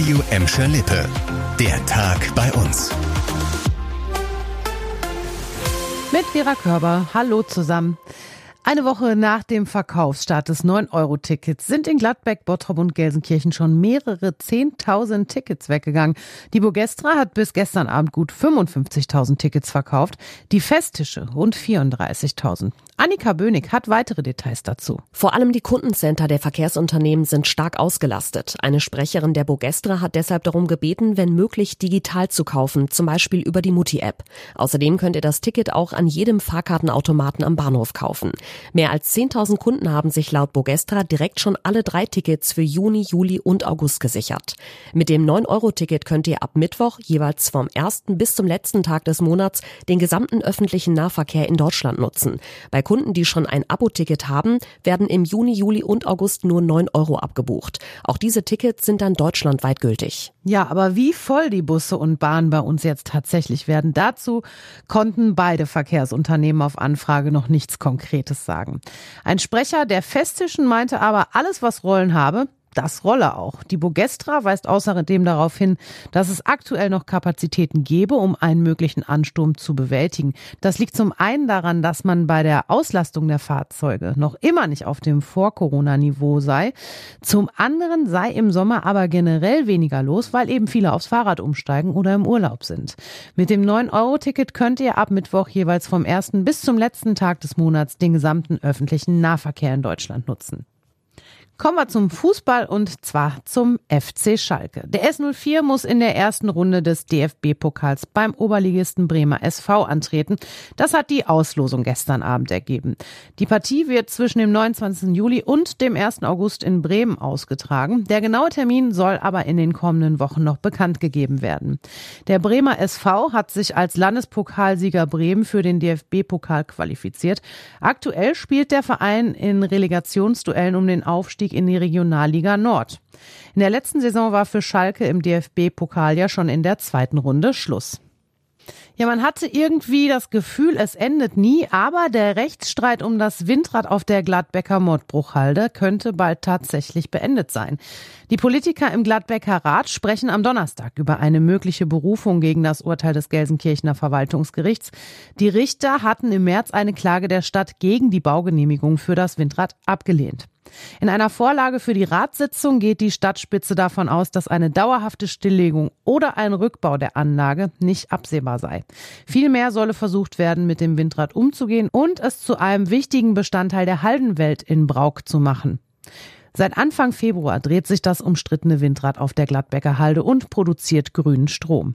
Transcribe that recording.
Radio Emscher Lippe. Der Tag bei uns. Mit Vera Körber. Hallo zusammen. Eine Woche nach dem Verkaufsstart des 9-Euro-Tickets sind in Gladbeck, Bottrop und Gelsenkirchen schon mehrere 10.000 Tickets weggegangen. Die Bogestra hat bis gestern Abend gut 55.000 Tickets verkauft, die Festtische rund 34.000. Annika Bönig hat weitere Details dazu. Vor allem die Kundencenter der Verkehrsunternehmen sind stark ausgelastet. Eine Sprecherin der Bogestra hat deshalb darum gebeten, wenn möglich digital zu kaufen, zum Beispiel über die Mutti-App. Außerdem könnt ihr das Ticket auch an jedem Fahrkartenautomaten am Bahnhof kaufen. Mehr als 10.000 Kunden haben sich laut Bogestra direkt schon alle drei Tickets für Juni, Juli und August gesichert. Mit dem 9-Euro-Ticket könnt ihr ab Mittwoch jeweils vom ersten bis zum letzten Tag des Monats den gesamten öffentlichen Nahverkehr in Deutschland nutzen. Bei Kunden, die schon ein Abo-Ticket haben, werden im Juni, Juli und August nur 9 Euro abgebucht. Auch diese Tickets sind dann deutschlandweit gültig. Ja, aber wie voll die Busse und Bahnen bei uns jetzt tatsächlich werden, dazu konnten beide Verkehrsunternehmen auf Anfrage noch nichts Konkretes sagen. Ein Sprecher der Festischen meinte aber, alles was Rollen habe, das rolle auch. Die Bogestra weist außerdem darauf hin, dass es aktuell noch Kapazitäten gebe, um einen möglichen Ansturm zu bewältigen. Das liegt zum einen daran, dass man bei der Auslastung der Fahrzeuge noch immer nicht auf dem Vor-Corona-Niveau sei. Zum anderen sei im Sommer aber generell weniger los, weil eben viele aufs Fahrrad umsteigen oder im Urlaub sind. Mit dem 9-Euro-Ticket könnt ihr ab Mittwoch jeweils vom ersten bis zum letzten Tag des Monats den gesamten öffentlichen Nahverkehr in Deutschland nutzen. Kommen wir zum Fußball und zwar zum FC Schalke. Der S04 muss in der ersten Runde des DFB-Pokals beim Oberligisten Bremer SV antreten. Das hat die Auslosung gestern Abend ergeben. Die Partie wird zwischen dem 29. Juli und dem 1. August in Bremen ausgetragen. Der genaue Termin soll aber in den kommenden Wochen noch bekannt gegeben werden. Der Bremer SV hat sich als Landespokalsieger Bremen für den DFB-Pokal qualifiziert. Aktuell spielt der Verein in Relegationsduellen um den Aufstieg Aufstieg in die Regionalliga Nord. In der letzten Saison war für Schalke im DFB-Pokal ja schon in der zweiten Runde Schluss. Ja, man hatte irgendwie das Gefühl, es endet nie, aber der Rechtsstreit um das Windrad auf der Gladbecker Mordbruchhalde könnte bald tatsächlich beendet sein. Die Politiker im Gladbecker Rat sprechen am Donnerstag über eine mögliche Berufung gegen das Urteil des Gelsenkirchener Verwaltungsgerichts. Die Richter hatten im März eine Klage der Stadt gegen die Baugenehmigung für das Windrad abgelehnt. In einer Vorlage für die Ratssitzung geht die Stadtspitze davon aus, dass eine dauerhafte Stilllegung oder ein Rückbau der Anlage nicht absehbar sei. Vielmehr solle versucht werden, mit dem Windrad umzugehen und es zu einem wichtigen Bestandteil der Haldenwelt in Brauk zu machen. Seit Anfang Februar dreht sich das umstrittene Windrad auf der Gladbecker Halde und produziert grünen Strom.